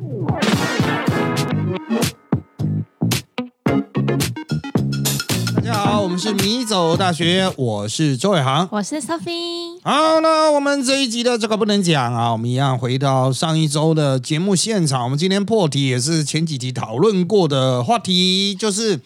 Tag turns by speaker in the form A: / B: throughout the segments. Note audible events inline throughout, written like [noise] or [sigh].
A: 大家好，我们是迷走大学，我是周伟航。
B: 我是 Sophie。
A: 好，那我们这一集的这个不能讲啊，我们一样回到上一周的节目现场。我们今天破题也是前几集讨论过的话题，就是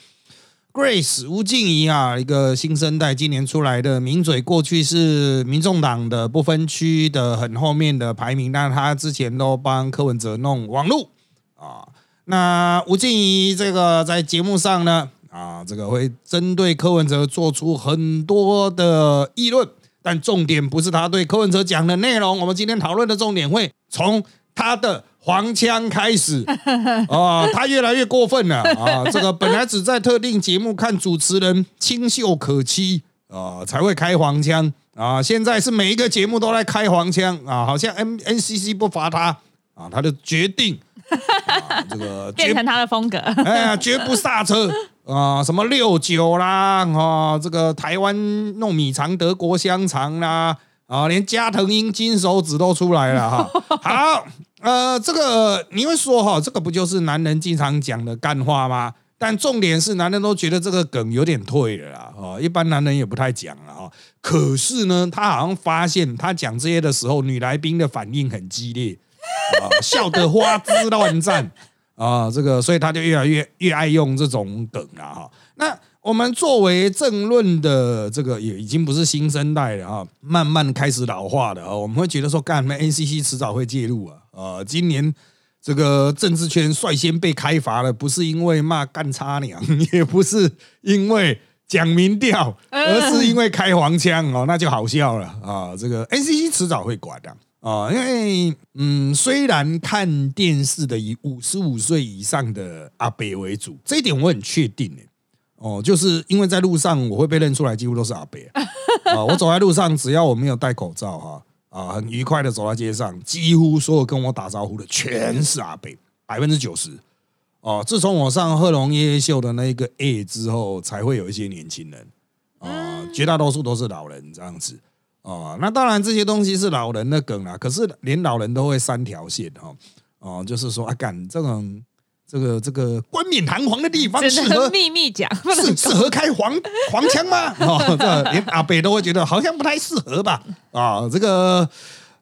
A: Grace 吴静怡啊，一个新生代今年出来的名嘴，过去是民众党的不分区的很后面的排名，但他之前都帮柯文哲弄网路啊。那吴静怡这个在节目上呢，啊，这个会针对柯文哲做出很多的议论。但重点不是他对柯文哲讲的内容，我们今天讨论的重点会从他的黄腔开始 [laughs] 啊，他越来越过分了啊！这个本来只在特定节目看主持人清秀可期啊才会开黄腔啊，现在是每一个节目都在开黄腔啊，好像 N N C C 不罚他啊，他就决定啊这个 [laughs]
B: 变成他的风格，
A: 哎呀，绝不刹车。啊，什么六九啦，哈，这个台湾糯米肠、德国香肠啦，啊，连加藤鹰金手指都出来了哈。好，呃，这个你会说哈，这个不就是男人经常讲的干话吗？但重点是，男人都觉得这个梗有点退了啦，哦，一般男人也不太讲了哈。可是呢，他好像发现他讲这些的时候，女来宾的反应很激烈，啊，笑得花枝乱颤。啊，这个，所以他就越来越越爱用这种梗了哈。那我们作为政论的这个也已经不是新生代了哈，慢慢开始老化的啊。我们会觉得说，干什么 NCC 迟早会介入啊。啊，今年这个政治圈率先被开罚了，不是因为骂干差娘，也不是因为讲民调，而是因为开黄腔哦，那就好笑了啊。这个 NCC 迟早会管的。啊，因为嗯，虽然看电视的以五十五岁以上的阿北为主，这一点我很确定诶。哦，就是因为在路上我会被认出来，几乎都是阿北啊。我走在路上，只要我没有戴口罩哈，啊，很愉快的走在街上，几乎所有跟我打招呼的全是阿北，百分之九十。哦，自从我上贺龙夜夜秀的那个 A 之后，才会有一些年轻人啊，绝大多数都是老人这样子。哦，那当然这些东西是老人的梗啦，可是连老人都会三条线哈，哦，就是说啊，干这种这个这个冠冕堂皇的地方适合
B: 秘密讲，
A: 适适合开黄 [laughs] 黄腔吗？哦，这连阿北都会觉得好像不太适合吧？啊，这个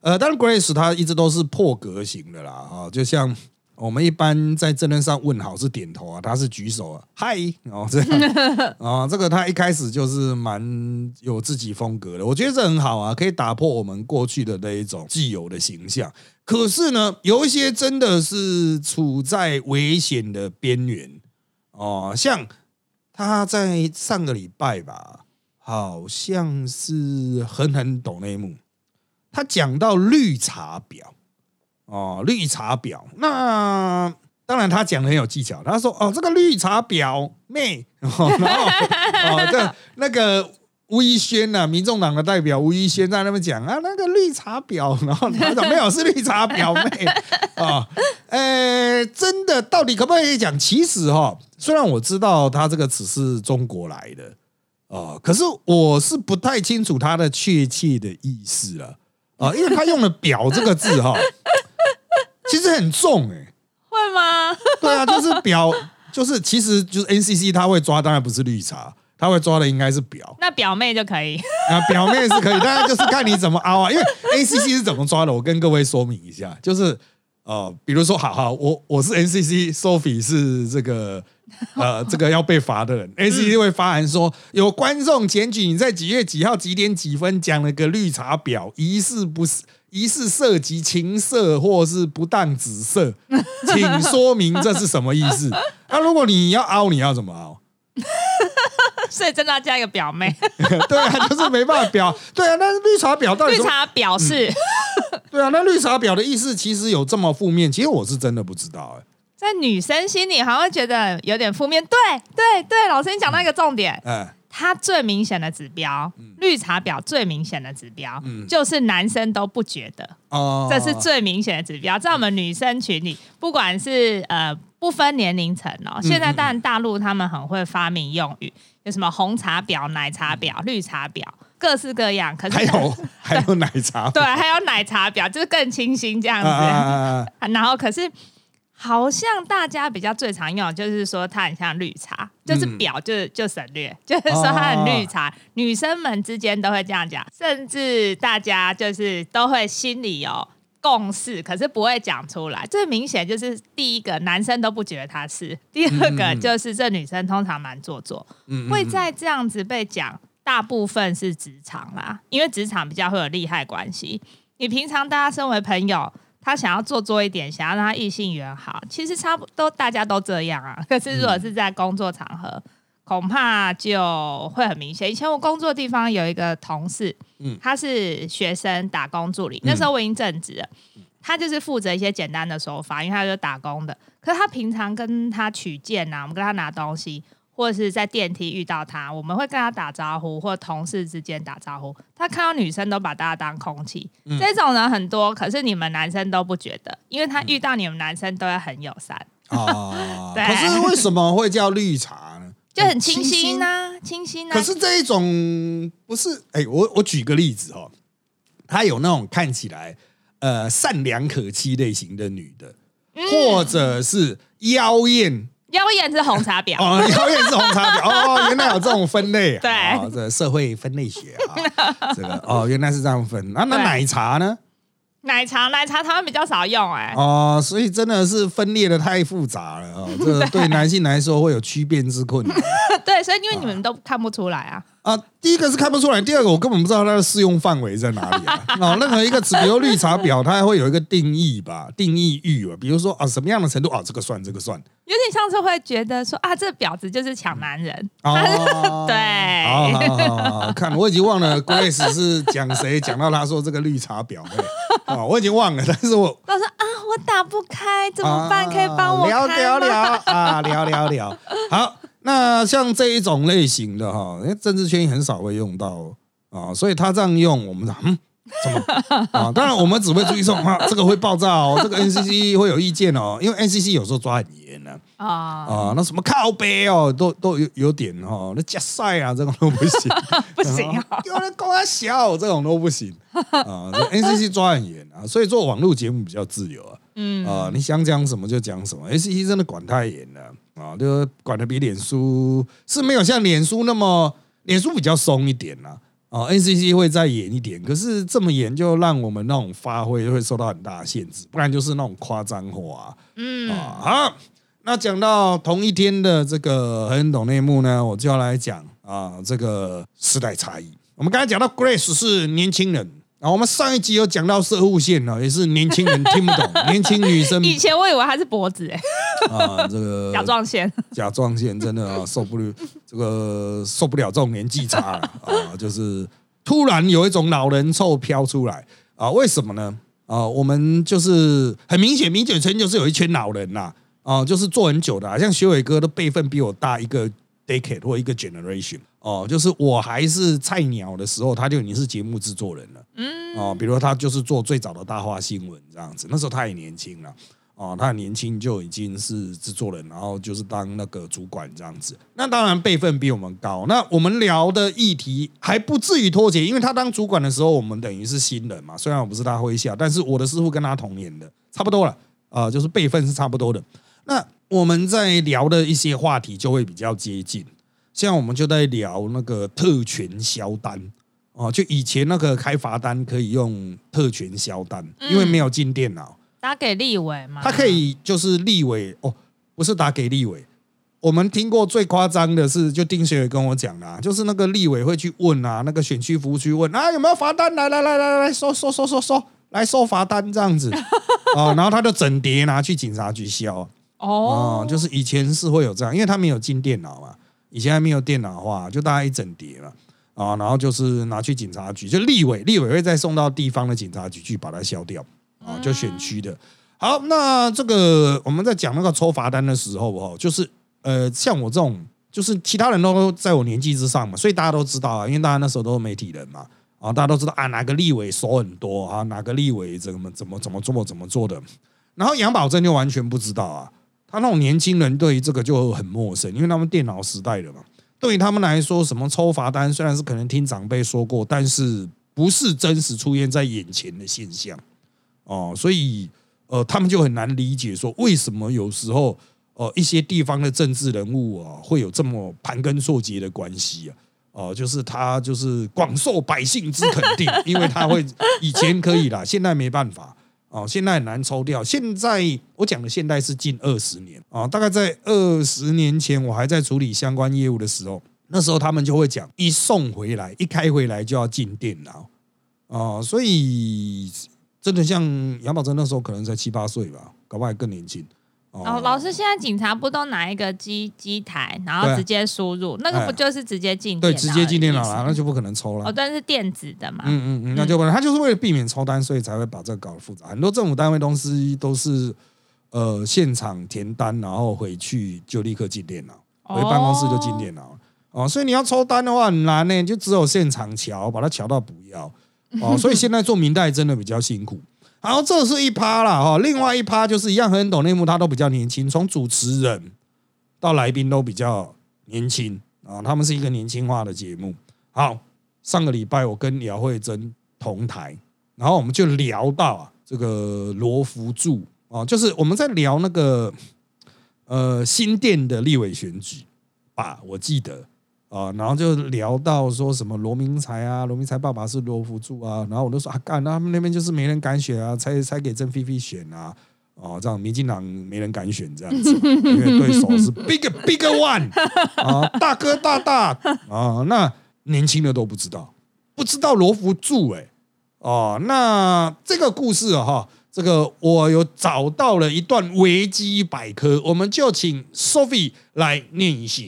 A: 呃，当然 Grace 他一直都是破格型的啦，啊，就像。我们一般在真人上问好是点头啊，他是举手啊，嗨哦这样 [laughs] 啊，这个他一开始就是蛮有自己风格的，我觉得这很好啊，可以打破我们过去的那一种既有的形象。可是呢，有一些真的是处在危险的边缘哦，像他在上个礼拜吧，好像是狠狠抖那一幕，他讲到绿茶婊。哦，绿茶婊，那当然他讲的很有技巧。他说：“哦，这个绿茶婊妹，然后哦，这那个吴一轩呐，民众党的代表吴一轩在那边讲啊，那个绿茶婊，然后他说没有是绿茶婊妹啊，呃，真的到底可不可以讲？其实哈，虽然我知道他这个词是中国来的啊，可是我是不太清楚他的确切的意思了啊，因为他用了‘婊’这个字哈。”其实很重哎，
B: 会吗？
A: 对啊，就是表，就是其实就是 NCC 他会抓，当然不是绿茶，他会抓的应该是表。
B: 那表妹就可以，[laughs]
A: 啊，表妹是可以，但是就是看你怎么凹啊。因为 ACC 是怎么抓的，我跟各位说明一下，就是呃，比如说，好好，我我是 NCC，Sophie 是这个呃这个要被罚的人，ACC 会发函说有观众检举你在几月几号几点几分讲了个绿茶婊，疑似不是。疑似涉及情色或是不当紫色，请说明这是什么意思？那如果你要凹，你要怎么凹？[laughs]
B: 所以真的要加一个表妹。[laughs]
A: 对啊，就是没办法表。对啊，那绿茶婊到底？
B: 绿茶婊是？
A: 对啊，那绿茶婊的意思其实有这么负面？其实我是真的不知道哎。
B: 在女生心里，好像觉得有点负面。对对对，老师你讲到一个重点。嗯。它最明显的指标，绿茶婊最明显的指标，就是男生都不觉得哦，这是最明显的指标。在我们女生群里，不管是呃不分年龄层哦，现在当然大陆他们很会发明用语，有什么红茶婊、奶茶婊、绿茶婊，各式各样。可是
A: 还有 [laughs] 还有奶茶，
B: 对，还有奶茶婊，就是更清新这样子。[laughs] 然后可是好像大家比较最常用，就是说它很像绿茶，就是表就就省略，[laughs] 就是说它很绿茶。女生们之间都会这样讲，甚至大家就是都会心里有共识，可是不会讲出来。最明显就是第一个，男生都不觉得他是；第二个就是这女生通常蛮做作，会在这样子被讲。大部分是职场啦，因为职场比较会有利害关系。你平常大家身为朋友。他想要做作一点，想要让他异性缘好，其实差不多大家都这样啊。可是如果是在工作场合，恐怕就会很明显。以前我工作地方有一个同事，嗯，他是学生打工助理，那时候我已经正职了，他就是负责一些简单的手法，因为他就打工的。可是他平常跟他取件呐，我们跟他拿东西。或者是在电梯遇到他，我们会跟他打招呼，或同事之间打招呼。他看到女生都把大家当空气，这种人很多。可是你们男生都不觉得，因为他遇到你们男生都会很友善。
A: 哦，[laughs] 对。可是为什么会叫绿茶呢？
B: 就很清新呐，清新呐。
A: 可是这一种不是，哎，我我举个例子哦，他有那种看起来呃善良可欺类型的女的，或者是妖艳。
B: 妖艳是红茶婊
A: 哦，妖艳是红茶婊哦，原来有这种分类，
B: 对，
A: 这社会分类学啊，这个哦，原来是这样分。那那奶茶呢？
B: 奶茶，奶茶他们比较少用哎。
A: 哦，所以真的是分裂的太复杂了哦，这 [laughs] 对男性来说会有区辨之困难。
B: 对，所以因为你们都看不出来啊。
A: 啊，第一个是看不出来，第二个我根本不知道它的适用范围在哪里啊。啊，[laughs] 任何一个词，比如绿茶婊，它还会有一个定义吧，定义域吧。比如说啊，什么样的程度啊，这个算，这个算。
B: 有点像是会觉得说啊，这婊子就是抢男人。哦，[laughs] 对。
A: 好好好，看我已经忘了 Grace 是讲谁，讲到他说这个绿茶婊。啊，我已经忘了，但是我
B: 他说啊，我打不开，怎么办？可以帮我
A: 聊聊聊啊，聊聊聊。好。那像这一种类型的哈，因为政治圈很少会用到啊，所以他这样用，我们讲嗯，怎么？[laughs] 啊？当然我们只会注意说啊，这个会爆炸哦，[laughs] 这个 NCC 会有意见哦，因为 NCC 有时候抓很严呢啊。啊，那什么靠背哦，都都有有点哈，那加塞啊，这种都不行，[laughs]
B: 不行，
A: 有人公他小这种都不行。啊，NCC 抓很严啊，所以做网络节目比较自由啊，嗯。啊，你想讲什么就讲什么，NCC 真的管太严了。啊，就管的比脸书是没有像脸书那么，脸书比较松一点啦。啊，NCC 会再严一点，可是这么严就让我们那种发挥会受到很大的限制，不然就是那种夸张化。嗯，啊，好，那讲到同一天的这个很懂内幕呢，我就要来讲啊，这个时代差异。我们刚才讲到 Grace 是年轻人。啊，我们上一集有讲到射护线呢，也是年轻人听不懂，[laughs] 年轻女生。
B: 以前我以为它是脖子哎。
A: 啊，这个 [laughs]
B: 甲状腺，
A: 甲状腺真的啊受不了，这个受不了这种年纪差了啊，就是突然有一种老人臭飘出来啊，为什么呢？啊，我们就是很明显，明显圈就是有一群老人呐，啊，就是做很久的，像学伟哥的辈分比我大一个 decade 或一个 generation。哦，就是我还是菜鸟的时候，他就已经是节目制作人了。嗯，哦，比如他就是做最早的大话新闻这样子，那时候他也年轻了。哦，他很年轻就已经是制作人，然后就是当那个主管这样子。那当然辈分比我们高。那我们聊的议题还不至于脱节，因为他当主管的时候，我们等于是新人嘛。虽然我不是他麾下，但是我的师傅跟他同年的，差不多了。啊，就是辈分是差不多的。那我们在聊的一些话题就会比较接近。像我们就在聊那个特权销单哦，就以前那个开罚单可以用特权销单，因为没有进电脑，
B: 打给立委嘛。
A: 他可以就是立委哦，不是打给立委。我们听过最夸张的是，就丁学伟跟我讲啦，就是那个立委会去问啊，那个选区服务区问啊，有没有罚单？来来来来来，收收收收收，来收罚单这样子啊，然后他就整叠拿去警察局销哦，就是以前是会有这样，因为他没有进电脑嘛。以前还没有电脑化，就大概一整叠了啊，然后就是拿去警察局，就立委，立委会再送到地方的警察局去把它消掉啊，就选区的。好，那这个我们在讲那个抽罚单的时候哦，就是呃，像我这种，就是其他人都在我年纪之上嘛，所以大家都知道啊，因为大家那时候都是媒体人嘛，啊，大家都知道啊，哪个立委手很多啊，哪个立委怎么怎么怎么做怎么做的，然后杨宝珍就完全不知道啊。他那种年轻人对于这个就很陌生，因为他们电脑时代的嘛。对于他们来说，什么抽罚单虽然是可能听长辈说过，但是不是真实出现在眼前的现象哦。所以呃，他们就很难理解说为什么有时候呃一些地方的政治人物啊会有这么盘根错节的关系啊。哦，就是他就是广受百姓之肯定，因为他会以前可以啦，现在没办法哦，现在很难抽掉。现在我讲的现在是近二十年啊，大概在二十年前我还在处理相关业务的时候，那时候他们就会讲，一送回来，一开回来就要进电脑啊，所以真的像杨宝珍那时候可能才七八岁吧，搞不好还更年轻。
B: 哦，老师，现在警察不都拿一个机机台，然后直接输入，那个不就是直接进？
A: 对，直接进电脑了，那就不可能抽了。
B: 哦，但是电子的嘛。
A: 嗯嗯嗯，那就不能，他就是为了避免抽单，所以才会把这个搞得复杂。很多政府单位东西都是呃现场填单，然后回去就立刻进电脑，回办公室就进电脑。哦，所以你要抽单的话很难呢，就只有现场瞧，把它瞧到不要。哦，所以现在做明代真的比较辛苦。好，这是一趴了哈，另外一趴就是一样很懂内幕，他都比较年轻，从主持人到来宾都比较年轻啊，他们是一个年轻化的节目。好，上个礼拜我跟姚慧珍同台，然后我们就聊到啊，这个罗福柱啊，就是我们在聊那个呃新店的立委选举吧，我记得。啊，然后就聊到说什么罗明才啊，罗明才爸爸是罗福柱啊，然后我就说啊，干，他们那边就是没人敢选啊，才才给郑菲菲选啊，哦，这样民进党没人敢选这样子，因为对手是 big big one 啊，大哥大大啊，那年轻的都不知道，不知道罗福柱哎，哦，那这个故事哈，这个我有找到了一段维基百科，我们就请 Sophie 来念一下。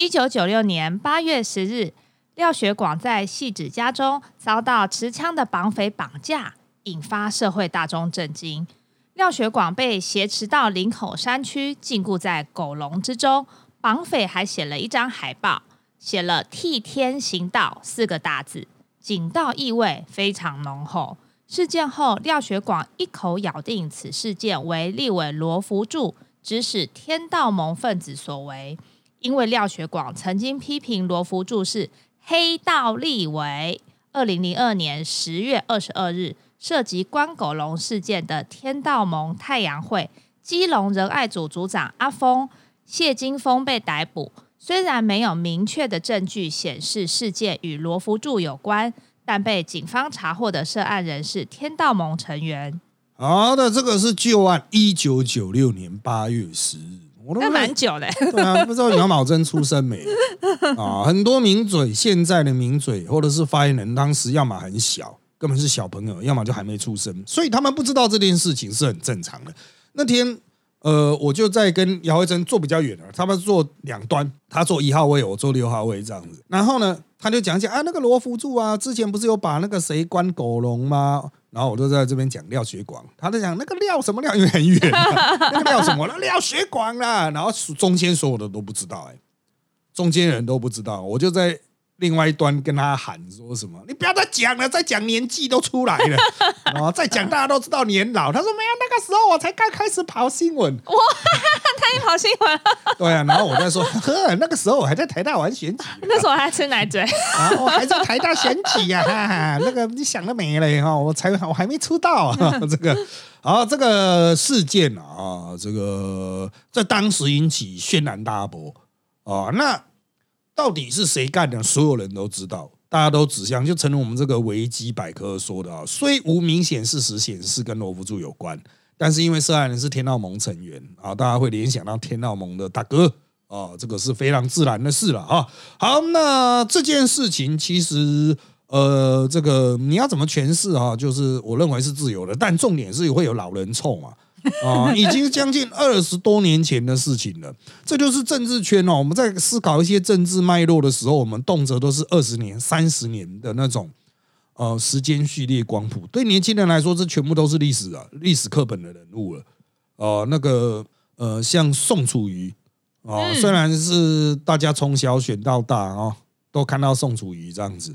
B: 一九九六年八月十日，廖学广在戏子家中遭到持枪的绑匪绑架，引发社会大众震惊。廖学广被挟持到林口山区，禁锢在狗笼之中。绑匪还写了一张海报，写了“替天行道”四个大字，警道意味非常浓厚。事件后，廖学广一口咬定此事件为立委罗福柱指使天道盟分子所为。因为廖学广曾经批评罗福柱是黑道立委。二零零二年十月二十二日，涉及关狗笼事件的天道盟太阳会基隆仁爱组组长阿峰谢金峰被逮捕。虽然没有明确的证据显示事件与罗福柱有关，但被警方查获的涉案人是天道盟成员。
A: 好的，这个是旧案，一九九六年八月十日。
B: 那蛮久的，[laughs]
A: 对啊，不知道杨宝珍出生没啊？很多名嘴，现在的名嘴或者是发言人，当时要么很小，根本是小朋友，要么就还没出生，所以他们不知道这件事情是很正常的。那天，呃，我就在跟姚慧珍坐比较远了，他们坐两端，他坐一号位，我坐六号位这样子。然后呢，他就讲讲啊，那个罗福柱啊，之前不是有把那个谁关狗笼吗？然后我就在这边讲廖学广，他在讲那个廖什么廖，因为很远，那个廖什么了，廖学广啦。然后中间所有的都不知道，哎，中间人都不知道，我就在。另外一端跟他喊说什么？你不要再讲了，再讲年纪都出来了啊！[laughs] 再讲大家都知道年老。他说没有，那个时候我才刚开始跑新闻。哇，
B: 他也跑新闻。
A: 对啊，然后我在说，呵，那个时候我还在台大玩选举，[laughs]
B: 那时候我还吃奶嘴，
A: 啊，我还在台大选举呀，哈哈，那个你想得美嘞哈！我才我还没出道啊，[laughs] 这个啊，这个事件啊，这个在当时引起轩然大波啊，那。到底是谁干的？所有人都知道，大家都指向，就成了我们这个维基百科说的啊。虽无明显事实显示跟罗福柱有关，但是因为涉案人是天道盟成员啊，大家会联想到天道盟的大哥啊，这个是非常自然的事了啊。好，那这件事情其实呃，这个你要怎么诠释啊？就是我认为是自由的，但重点是会有老人臭嘛。啊，[laughs] 已经将近二十多年前的事情了。这就是政治圈哦。我们在思考一些政治脉络的时候，我们动辄都是二十年、三十年的那种呃时间序列光谱。对年轻人来说，这全部都是历史啊，历史课本的人物了。哦，那个呃，像宋楚瑜啊，虽然是大家从小选到大啊，都看到宋楚瑜这样子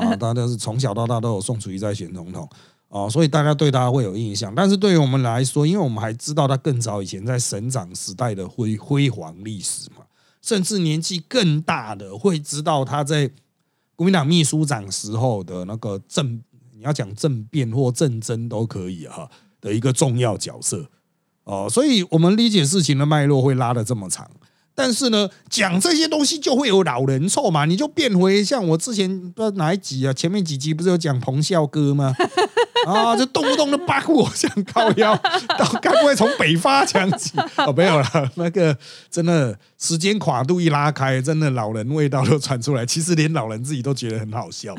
A: 啊，大家是从小到大都有宋楚瑜在选总统。哦，所以大家对他会有印象，但是对于我们来说，因为我们还知道他更早以前在省长时代的辉辉煌历史嘛，甚至年纪更大的会知道他在国民党秘书长时候的那个政，你要讲政变或政争都可以哈的一个重要角色哦，所以我们理解事情的脉络会拉的这么长。但是呢，讲这些东西就会有老人臭嘛？你就变回像我之前不知道哪一集啊，前面几集不是有讲彭孝哥吗？啊，就动不动就八股像靠腰，到该不会从北发讲起？哦，没有了，那个真的时间跨度一拉开，真的老人味道都传出来。其实连老人自己都觉得很好笑。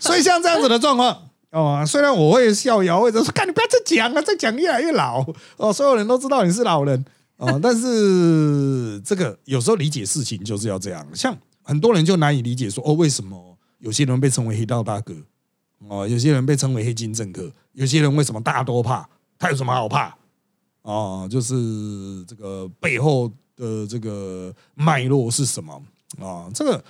A: 所以像这样子的状况哦，虽然我会笑摇，或者说看你不要再讲了，再讲越来越老哦，所有人都知道你是老人。哦，但是这个有时候理解事情就是要这样，像很多人就难以理解说，哦，为什么有些人被称为黑道大哥，哦，有些人被称为黑金政客，有些人为什么大家都怕？他有什么好怕？哦，就是这个背后的这个脉络是什么啊？这个。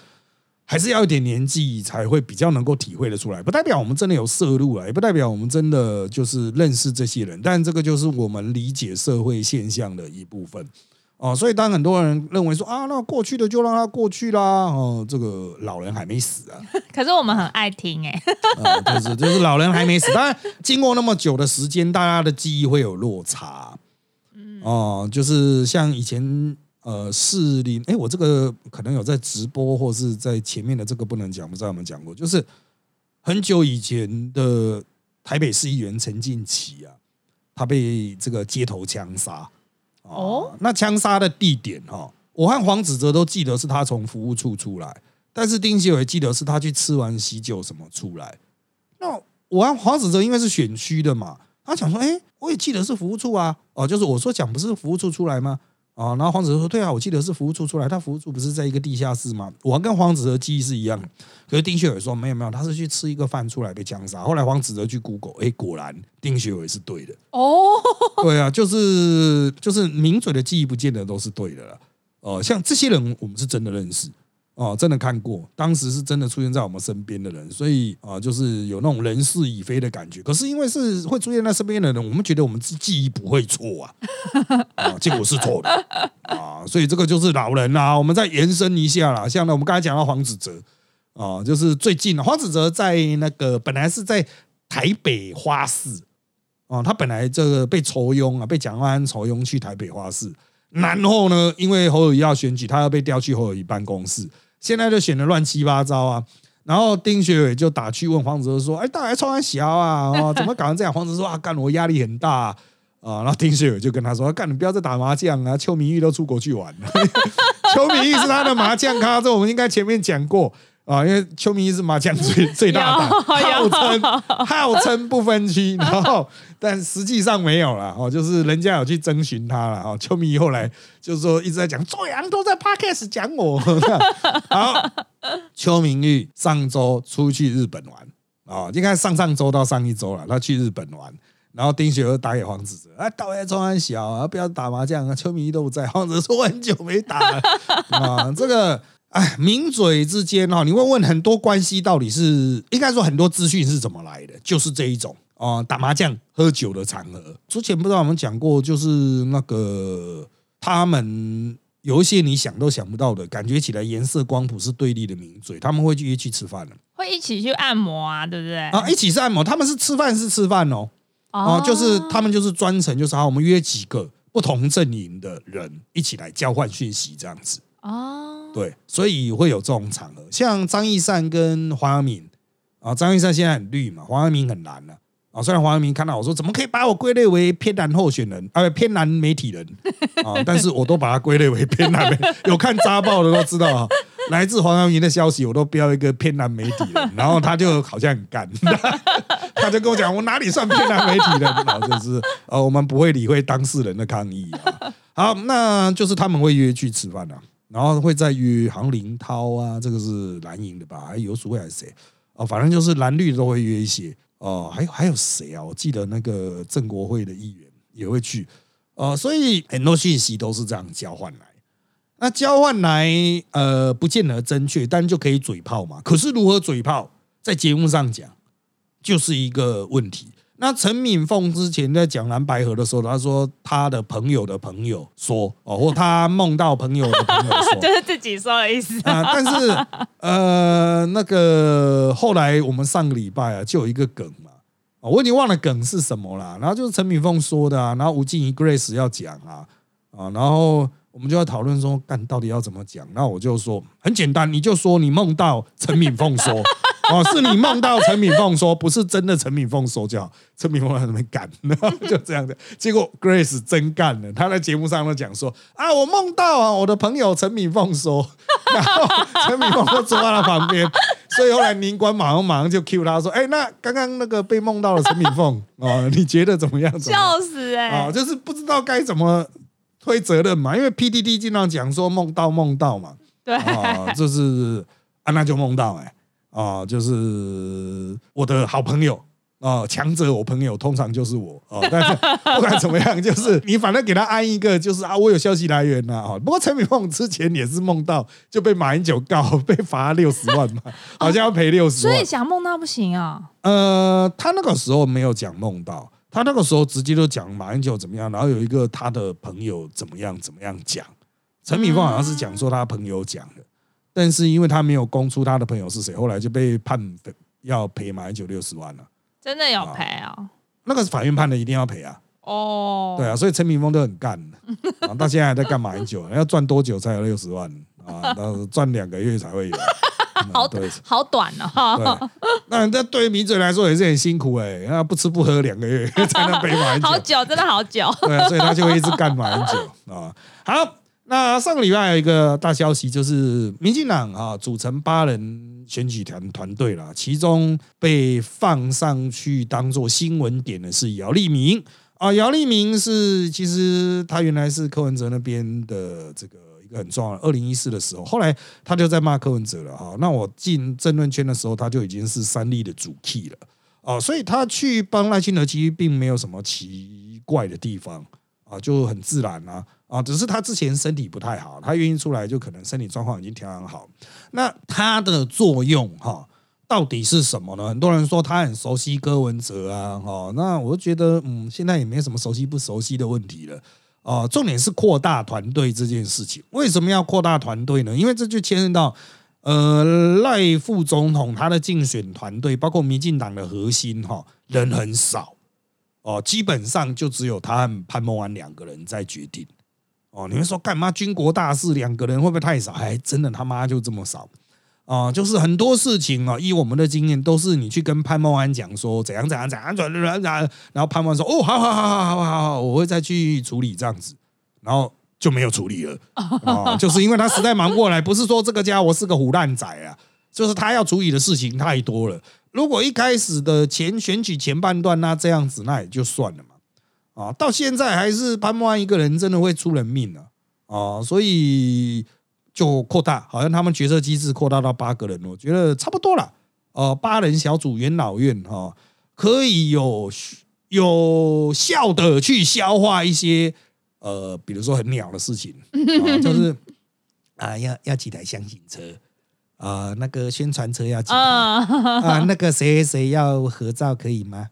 A: 还是要一点年纪才会比较能够体会的出来，不代表我们真的有摄入啊，也不代表我们真的就是认识这些人，但这个就是我们理解社会现象的一部分哦。所以当很多人认为说啊，那过去的就让它过去啦，哦，这个老人还没死啊。[laughs]
B: 可是我们很爱听哎，[laughs]
A: 就是就是老人还没死，当然经过那么久的时间，大家的记忆会有落差，嗯，哦，就是像以前。呃，士林，哎，我这个可能有在直播或是在前面的这个不能讲，不知道有没有讲过，就是很久以前的台北市议员陈进奇啊，他被这个街头枪杀。哦，那枪杀的地点哈，我和黄子哲都记得是他从服务处出来，但是丁秀伟记得是他去吃完喜酒什么出来。那我和黄子哲因为是选区的嘛，他讲说，哎，我也记得是服务处啊，哦，就是我说讲不是服务处出来吗？啊，然后黄子和说：“对啊，我记得是服务处出来，他服务处不是在一个地下室吗？我跟黄子和记忆是一样的。可是丁雪伟说没有没有，他是去吃一个饭出来被枪杀。后来黄子和去 Google，哎，果然丁学伟是对的。哦，[laughs] 对啊，就是就是名嘴的记忆不见得都是对的了。哦，像这些人，我们是真的认识。”哦，真的看过，当时是真的出现在我们身边的人，所以啊，就是有那种人事已非的感觉。可是因为是会出现在身边的人，我们觉得我们记忆不会错啊，[laughs] 啊，结果是错的啊，所以这个就是老人啊。我们再延伸一下啦，像呢，我们刚才讲到黄子哲啊，就是最近黄子哲在那个本来是在台北花市啊，他本来这个被抽佣啊，被蒋万安抽佣去台北花市，然后呢，因为侯友谊要选举，他要被调去侯友谊办公室。现在就显得乱七八糟啊，然后丁学伟就打去问黄子哲说：“哎，大家创安小啊，哦，[laughs] 怎么搞成这样？”黄子说：“啊，干我压力很大啊。”然后丁学伟就跟他说：“干，你不要再打麻将啊！邱明玉都出国去玩了，[laughs] 邱明玉是他的麻将咖，这我们应该前面讲过。”啊，因为邱明义是麻将最最大的，号称号称不分区，然后 [laughs] 但实际上没有了哦，就是人家有去征询他了哦。邱明义后来就是说一直在讲，周阳都在 podcast 讲我。[laughs] 好，邱明玉上周出去日本玩啊，应该上上周到上一周了，他去日本玩，然后丁雪儿打给黄子哲，哎，导演中安小啊，不要打麻将啊，邱明义都不在，黄子哲说很久没打了啊，[laughs] 这个。哎，名嘴之间哦，你会问很多关系到底是应该说很多资讯是怎么来的，就是这一种哦，打麻将喝酒的场合。之前不知道我们讲过，就是那个他们有一些你想都想不到的感觉起来颜色光谱是对立的名嘴，他们会去约去吃饭的，
B: 会一起去按摩啊，对不对？
A: 啊，一起是按摩，他们是吃饭是吃饭哦，哦，就是他们就是专程就是好，我们约几个不同阵营的人一起来交换讯息这样子哦。对，所以会有这种场合，像张义善跟黄阳明啊，张义善现在很绿嘛，黄阳明很蓝了啊。虽然黄阳明看到我说，怎么可以把我归类为偏蓝候选人啊，偏蓝媒体人啊？[laughs] 但是我都把他归类为偏蓝媒，[laughs] 有看扎报的都知道啊。来自黄阳明的消息，我都标一个偏蓝媒体人，[laughs] 然后他就好像很干，他就跟我讲，我哪里算偏蓝媒体人？然后就是呃，我们不会理会当事人的抗议啊。好，那就是他们会约去吃饭啊。然后会再约杭林涛啊，这个是蓝营的吧？还有苏慧还是谁？哦，反正就是蓝绿都会约一些哦。还有还有谁啊？我记得那个郑国会的议员也会去哦。所以很多信息都是这样交换来。那交换来呃，不见得正确，但就可以嘴炮嘛。可是如何嘴炮，在节目上讲就是一个问题。那陈敏凤之前在讲蓝白河的时候，他说他的朋友的朋友说哦，或他梦到朋友的朋友说，[laughs]
B: 就是自己说的意思
A: 啊。但是呃，那个后来我们上个礼拜啊，就有一个梗嘛，我已经忘了梗是什么啦。然后就是陈敏凤说的啊，然后吴静怡 Grace 要讲啊啊，然后我们就要讨论说，干到底要怎么讲？那我就说很简单，你就说你梦到陈敏凤说。哦，是你梦到陈敏凤说，不是真的陈敏凤说叫陈敏凤在那边干，[laughs] 就这样的。结果 Grace 真干了，她在节目上都讲说啊，我梦到啊，我的朋友陈敏凤说，然后陈敏凤就坐在他旁边，所以后来宁官马上马上就 Q 他说，哎，那刚刚那个被梦到的陈敏凤 [laughs] 哦，你觉得怎么样？
B: 笑死哎！
A: 啊，就是不知道该怎么推责任嘛，因为 PDD 经常讲说梦到梦到嘛，
B: 对
A: 啊，就是啊，那就梦到哎。啊，就是我的好朋友啊，强者我朋友通常就是我啊。但是 [laughs] 不管怎么样，就是你反正给他安一个，就是啊，我有消息来源呐啊。不过陈敏凤之前也是梦到就被马英九告，被罚六十万嘛，好像要赔六十
B: 万。所以讲梦到不行啊。
A: 呃，他那个时候没有讲梦到，他那个时候直接就讲马英九怎么样，然后有一个他的朋友怎么样怎么样讲。陈敏凤好像是讲说他朋友讲的。但是因为他没有供出他的朋友是谁，后来就被判要赔马英九六十万了。
B: 真的有赔啊？
A: 那个是法院判的，一定要赔啊。哦，对啊，所以陈明峰都很干，啊，到现在还在干马英九，要赚多久才有六十万啊？那赚两个月才会有。[laughs]
B: 好短，好短
A: 哦。那那对于名嘴来说也是很辛苦哎，那不吃不喝两个月才能赔马英九，
B: 好久，真的好久。
A: 对，所以他就会一直干马英九啊。好。那上个礼拜有一个大消息，就是民进党啊组成八人选举团团队了，其中被放上去当做新闻点的是姚立明啊。姚立明是其实他原来是柯文哲那边的这个一个很重要的。二零一四的时候，后来他就在骂柯文哲了哈。那我进政论圈的时候，他就已经是三立的主 key 了啊，所以他去帮赖清德其实并没有什么奇怪的地方啊，就很自然啊。啊，只是他之前身体不太好，他愿意出来就可能身体状况已经调养好。那他的作用哈，到底是什么呢？很多人说他很熟悉柯文哲啊，哈，那我觉得嗯，现在也没什么熟悉不熟悉的问题了。啊，重点是扩大团队这件事情。为什么要扩大团队呢？因为这就牵涉到呃赖副总统他的竞选团队，包括民进党的核心哈，人很少哦，基本上就只有他和潘孟安两个人在决定。哦，你们说干嘛？军国大事两个人会不会太少？还真的他妈就这么少啊！就是很多事情啊，依我们的经验，都是你去跟潘孟安讲说怎样怎样怎样然后潘孟安说哦，好好好好好好好，我会再去处理这样子，然后就没有处理了啊！[laughs] 就是因为他实在忙不过来，不是说这个家伙是个虎烂仔啊，就是他要处理的事情太多了。如果一开始的前选举前半段那这样子，那也就算了嘛。啊，到现在还是潘莫安一个人真的会出人命了啊，所以就扩大，好像他们决策机制扩大到八个人，我觉得差不多了。呃，八人小组元老院哈，可以有有效的去消化一些呃，比如说很鸟的事情，[laughs] 就是啊，要要几台箱型车啊，那个宣传车要几台啊，那个谁谁要合照可以吗？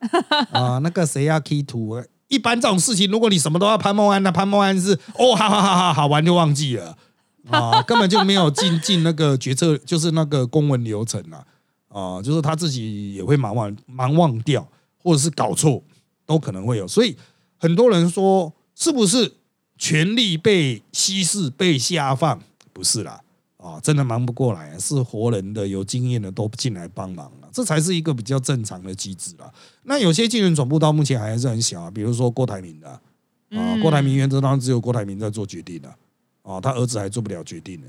A: 啊，那个谁要 K 图？一般这种事情，如果你什么都要潘梦安，那潘梦安是哦，好好好好好完就忘记了啊，[laughs] 根本就没有进进那个决策，就是那个公文流程啊，啊，就是他自己也会忙忘忙忘掉，或者是搞错，都可能会有。所以很多人说，是不是权力被稀释、被下放？不是啦。啊，真的忙不过来，是活人的、有经验的都进来帮忙，这才是一个比较正常的机制啦。那有些竞选总部到目前还是很小啊，比如说郭台铭的啊，郭台铭原则上只有郭台铭在做决定的啊，他儿子还做不了决定呢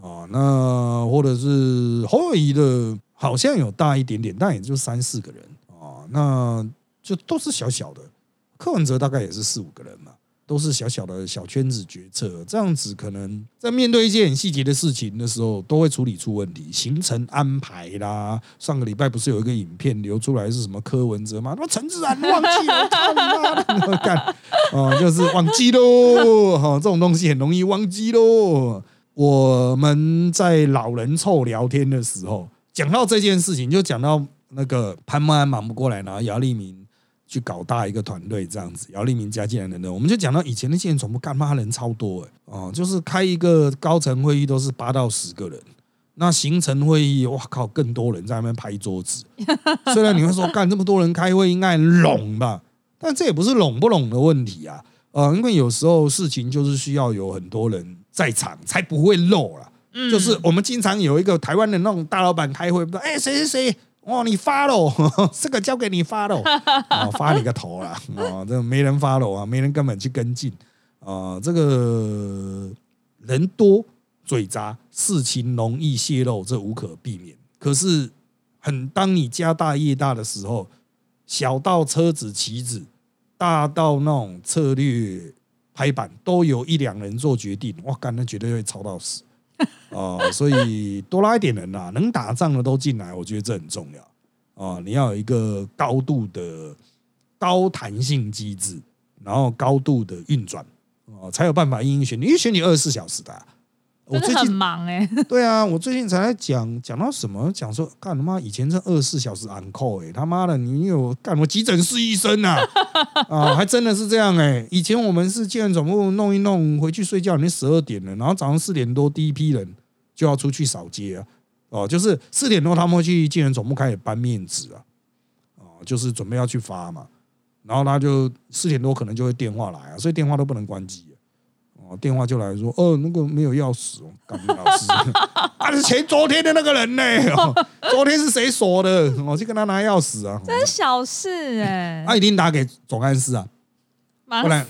A: 啊。那或者是侯友谊的，好像有大一点点，但也就三四个人啊，那就都是小小的。柯文哲大概也是四五个人嘛。都是小小的小圈子决策，这样子可能在面对一些很细节的事情的时候，都会处理出问题。行程安排啦，上个礼拜不是有一个影片流出来是什么柯文哲吗？那陈志然忘记了，操你妈的！干啊，就是忘记喽。哈，这种东西很容易忘记喽。我们在老人凑聊天的时候，讲到这件事情，就讲到那个潘孟安忙不过来，然后姚立明。去搞大一个团队这样子，姚立明加进来的人，我们就讲到以前的县总部干嘛人超多哎，哦，就是开一个高层会议都是八到十个人，那行程会议，哇靠，更多人在那边拍桌子。[laughs] 虽然你会说干这么多人开会应该很拢吧，但这也不是拢不拢的问题啊。呃，因为有时候事情就是需要有很多人在场，才不会漏了。就是我们经常有一个台湾的那种大老板开会，哎，谁谁谁，哇，你发喽，[laughs] 这个交给你发了，[laughs] 发你个头啦！啊，这没人发了啊，没人根本去跟进啊，这个人多。嘴杂，事情容易泄露，这无可避免。可是，很当你家大业大的时候，小到车子棋子，大到那种策略拍板，都有一两人做决定。哇，干那绝对会吵到死 [laughs] 哦！所以多拉一点人啊，能打仗的都进来，我觉得这很重要哦！你要有一个高度的高弹性机制，然后高度的运转哦，才有办法应选。你选你二十四小时的。
B: 我最近很忙哎，[laughs]
A: 对啊，我最近才在讲讲到什么，讲说干他妈以前这二十四小时 on call 哎，他妈的你有干我急诊室医生呐 [laughs] 啊，还真的是这样哎，以前我们是建人总部弄一弄回去睡觉，已经十二点了，然后早上四点多第一批人就要出去扫街啊，哦，就是四点多他们会去建人总部开始搬面纸啊，哦，就是准备要去发嘛，然后他就四点多可能就会电话来啊，所以电话都不能关机。电话就来说，哦，那个没有钥匙哦，干老师，[laughs] 啊，是前昨天的那个人呢？昨天是谁锁的？我去跟他拿钥匙啊！
B: 真小事哎，
A: 他一定打给总干事啊，
B: 不然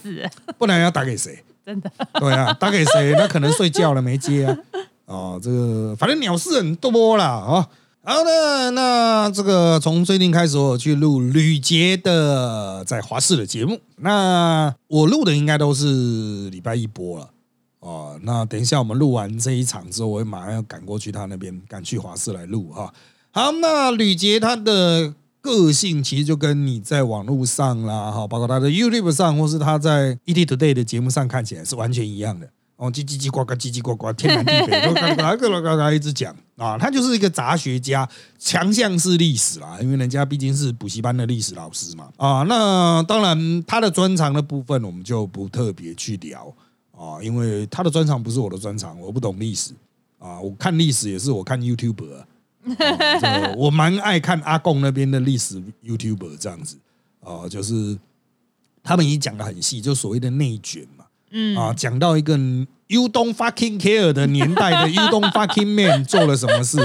A: 不然要打给谁？
B: 真的？
A: 对啊，打给谁？那可能睡觉了没接啊。哦，这个反正鸟事很多啦啊。好的，那这个从最近开始，我去录吕杰的在华视的节目。那我录的应该都是礼拜一播了哦。那等一下我们录完这一场之后，我会马上要赶过去他那边，赶去华视来录哈。好，那吕杰他的个性其实就跟你在网络上啦，哈，包括他的 YouTube 上，或是他在 ET Today 的节目上看起来是完全一样的。哦，叽叽叽呱呱，叽叽呱呱，天南地北，[laughs] 都嘎嘎嘎嘎嘎一直讲啊，他就是一个杂学家，强项是历史啦，因为人家毕竟是补习班的历史老师嘛啊。那当然，他的专长的部分我们就不特别去聊啊，因为他的专长不是我的专长，我不懂历史啊。我看历史也是我看 YouTube，我蛮爱看阿贡那边的历史 YouTube 这样子啊，就是他们已经讲的很细，就所谓的内卷嘛。嗯啊，讲到一个 You don't fucking care 的年代的 [laughs] You don't fucking man 做了什么事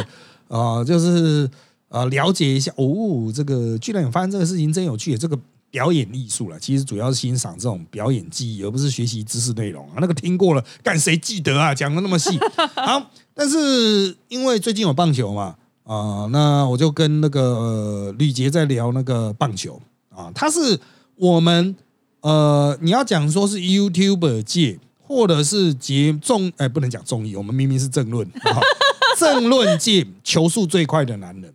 A: 啊？就是啊，了解一下哦，这个居然有发生这个事情，真有趣。这个表演艺术了，其实主要是欣赏这种表演技艺，而不是学习知识内容啊。那个听过了，干谁记得啊？讲的那么细。[laughs] 好，但是因为最近有棒球嘛啊，那我就跟那个吕杰在聊那个棒球啊，他是我们。呃，你要讲说是 YouTuber 界，或者是节综，哎，不能讲综艺，我们明明是政论，[laughs] 政论界球速最快的男人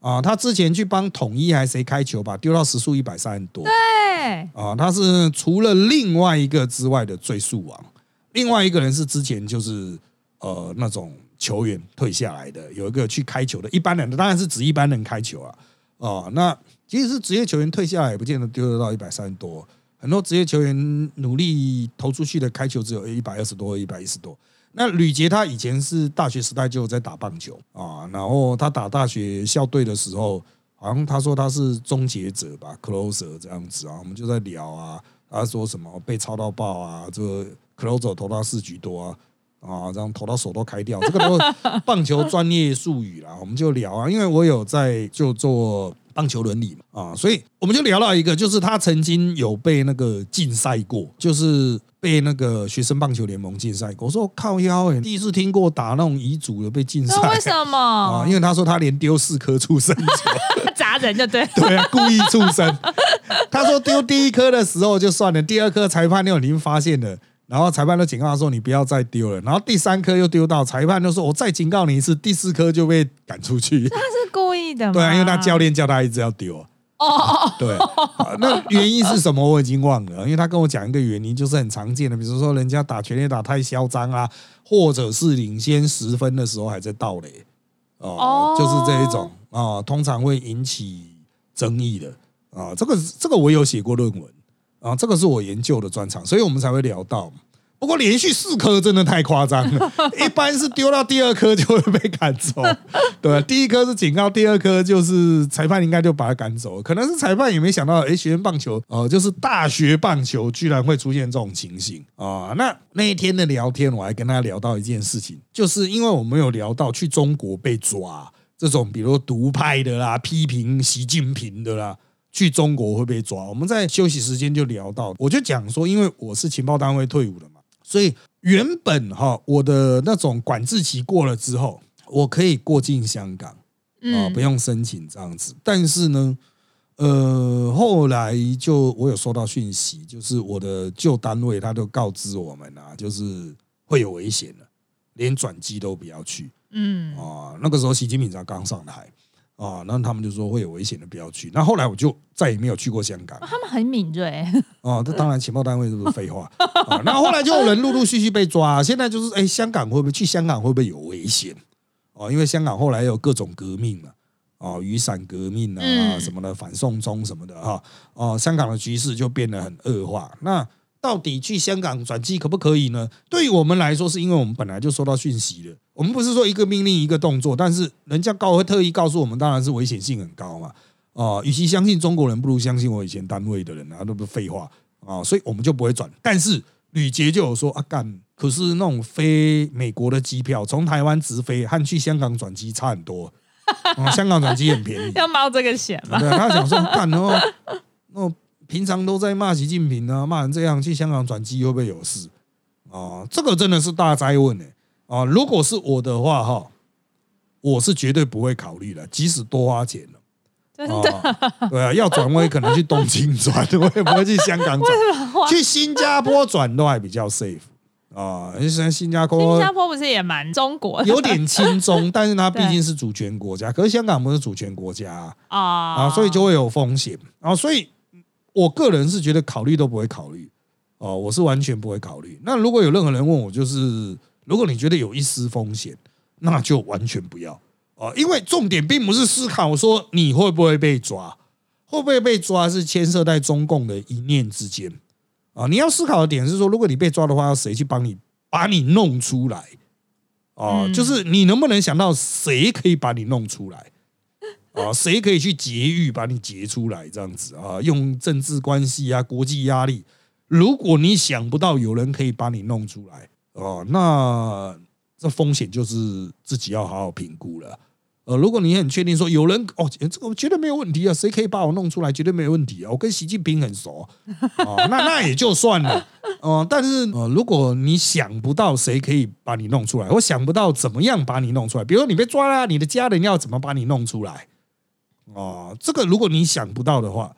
A: 啊！他之前去帮统一还是谁开球吧，丢到时速一百三十多，
B: 对
A: 啊，他是除了另外一个之外的最速王。另外一个人是之前就是呃那种球员退下来的，有一个去开球的，一般人当然是指一般人开球啊。哦，那即使是职业球员退下来，也不见得丢得到一百三十多。很多职业球员努力投出去的开球只有一百二十多、一百一十多。那吕杰他以前是大学时代就在打棒球啊，然后他打大学校队的时候，好像他说他是终结者吧，closer 这样子啊，我们就在聊啊，他说什么被抄到爆啊，这个 closer 投到四局多啊，啊，这样投到手都开掉，这个都棒球专业术语啦，我们就聊啊，因为我有在就做。棒球伦理嘛啊，所以我们就聊到一个，就是他曾经有被那个禁赛过，就是被那个学生棒球联盟禁赛过。我说靠腰哎，第一次听过打那种遗嘱的被禁赛，
B: 为什么 [laughs] 啊？
A: 因为他说他连丢四颗畜生球
B: 砸人就对，
A: 对啊，故意畜生。他说丢第一颗的时候就算了，第二颗裁判就已经发现了。然后裁判都警告他说：“你不要再丢了。”然后第三颗又丢到，裁判就说：“我再警告你一次。”第四颗就被赶出去。
B: 他是故意的吗？
A: 对啊，因为他教练叫他一直要丢。哦，对。那原因是什么？我已经忘了。因为他跟我讲一个原因，就是很常见的，比如说人家打全垒打太嚣张啊，或者是领先十分的时候还在倒垒。哦，就是这一种啊，通常会引起争议的啊。这个这个我有写过论文。啊，这个是我研究的专长，所以我们才会聊到。不过连续四颗真的太夸张了，一般是丢到第二颗就会被赶走。对，第一颗是警告，第二颗就是裁判应该就把他赶走。可能是裁判也没想到，哎，学院棒球哦，就是大学棒球居然会出现这种情形啊。那那一天的聊天，我还跟他聊到一件事情，就是因为我们有聊到去中国被抓这种，比如独派的啦，批评习近平的啦。去中国会被抓，我们在休息时间就聊到，我就讲说，因为我是情报单位退伍了嘛，所以原本哈我的那种管制期过了之后，我可以过境香港啊，不用申请这样子。但是呢，呃，后来就我有收到讯息，就是我的旧单位他就告知我们啊，就是会有危险了，连转机都不要去。嗯啊，那个时候习近平才刚上台。啊，那他们就说会有危险的，不要去。那后来我就再也没有去过香港。
B: 他们很敏锐。
A: 哦，[laughs] 这当然情报单位是不是废话？啊，那后来就有人陆陆续续被抓。现在就是，哎，香港会不会去香港会不会有危险？哦，因为香港后来有各种革命了，哦，雨伞革命啊什么的，反送中什么的哈。哦，香港的局势就变得很恶化。那到底去香港转机可不可以呢？对于我们来说，是因为我们本来就收到讯息了。我们不是说一个命令一个动作，但是人家告会特意告诉我们，当然是危险性很高嘛。啊，与其相信中国人，不如相信我以前单位的人啊，那不是废话啊，所以我们就不会转。但是吕杰就有说啊，干，可是那种飞美国的机票，从台湾直飞和去香港转机差很多啊，[laughs] 香港转机很便宜，
B: 要冒这个险吗？
A: 对，他想说干哦，那。平常都在骂习近平啊，骂成这样，去香港转机会不会有事啊？这个真的是大灾问哎啊！如果是我的话哈，我是绝对不会考虑的，即使多花钱了，
B: 真的
A: 对啊，要转我也可能去东京转，[laughs] 我也不会去香港转，去新加坡转都还比较 safe 啊。现在新加坡，
B: 新加坡不是也蛮中国，
A: 有点轻中，但是它毕竟是主权国家，可是香港不是主权国家啊啊，所以就会有风险啊，所以。我个人是觉得考虑都不会考虑哦，我是完全不会考虑。那如果有任何人问我，就是如果你觉得有一丝风险，那就完全不要哦，因为重点并不是思考说你会不会被抓，会不会被抓是牵涉在中共的一念之间啊。你要思考的点是说，如果你被抓的话，要谁去帮你把你弄出来哦？就是你能不能想到谁可以把你弄出来？啊，谁可以去劫狱把你劫出来？这样子啊，用政治关系啊，国际压力。如果你想不到有人可以把你弄出来，哦，那这风险就是自己要好好评估了。呃，如果你很确定说有人哦，这个绝对没有问题啊，谁可以把我弄出来，绝对没有问题啊。我跟习近平很熟啊，那那也就算了。哦，但是呃，如果你想不到谁可以把你弄出来，我想不到怎么样把你弄出来，比如说你被抓了，你的家人要怎么把你弄出来？哦，这个如果你想不到的话，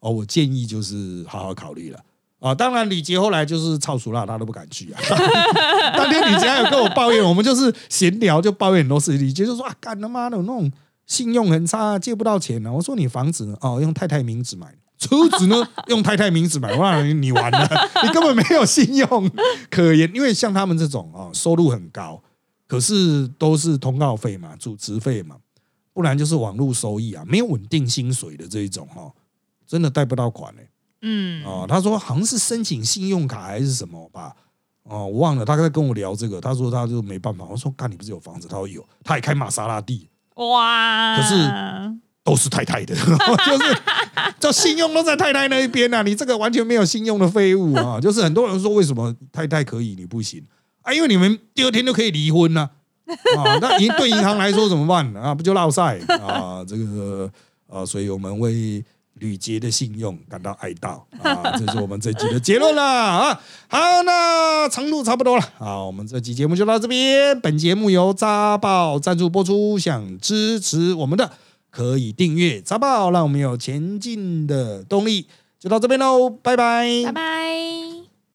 A: 哦，我建议就是好好考虑了啊。当然，李杰后来就是超熟了，他都不敢去啊。[laughs] 当天李杰还有跟我抱怨，我们就是闲聊就抱怨很多事。李杰就说啊，干他妈的那种信用很差，借不到钱呢。我说你房子呢？哦，用太太名字买，车子呢？用太太名字买。我讲你完了，你根本没有信用可言。因为像他们这种啊，收入很高，可是都是通告费嘛，主持费嘛。不然就是网络收益啊，没有稳定薪水的这一种哈，真的贷不到款嘞。嗯，哦，他说好像是申请信用卡还是什么吧，哦，我忘了。他在跟我聊这个，他说他就没办法。我说干，你不是有房子？他说有，他也开玛莎拉蒂。哇，可是都是太太的，[laughs] 就是这信用都在太太那一边啊。你这个完全没有信用的废物啊！就是很多人说为什么太太可以你不行啊？因为你们第二天就可以离婚呢。啊，[laughs] 啊那银对银行来说怎么办啊？不就落赛啊？这个啊，所以我们为吕杰的信用感到哀悼啊！这是我们这集的结论了啊！好，那长度差不多了啊，我们这期节目就到这边。本节目由扎报赞助播出，想支持我们的可以订阅扎报，让我们有前进的动力。就到这边喽，拜拜，
B: 拜拜。